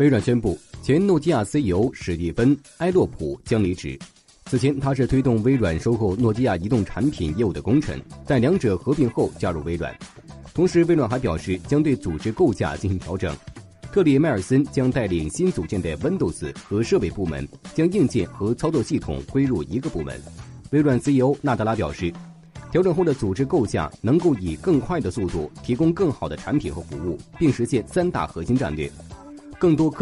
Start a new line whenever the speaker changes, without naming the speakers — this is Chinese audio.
微软宣布，前诺基亚 CEO 史蒂芬·埃洛普将离职。此前，他是推动微软收购诺基亚移动产品业务的功臣，但两者合并后加入微软。同时，微软还表示将对组织构架进行调整。特里·迈尔森将带领新组建的 Windows 和设备部门，将硬件和操作系统归入一个部门。微软 CEO 纳德拉表示，调整后的组织构架能够以更快的速度提供更好的产品和服务，并实现三大核心战略：更多。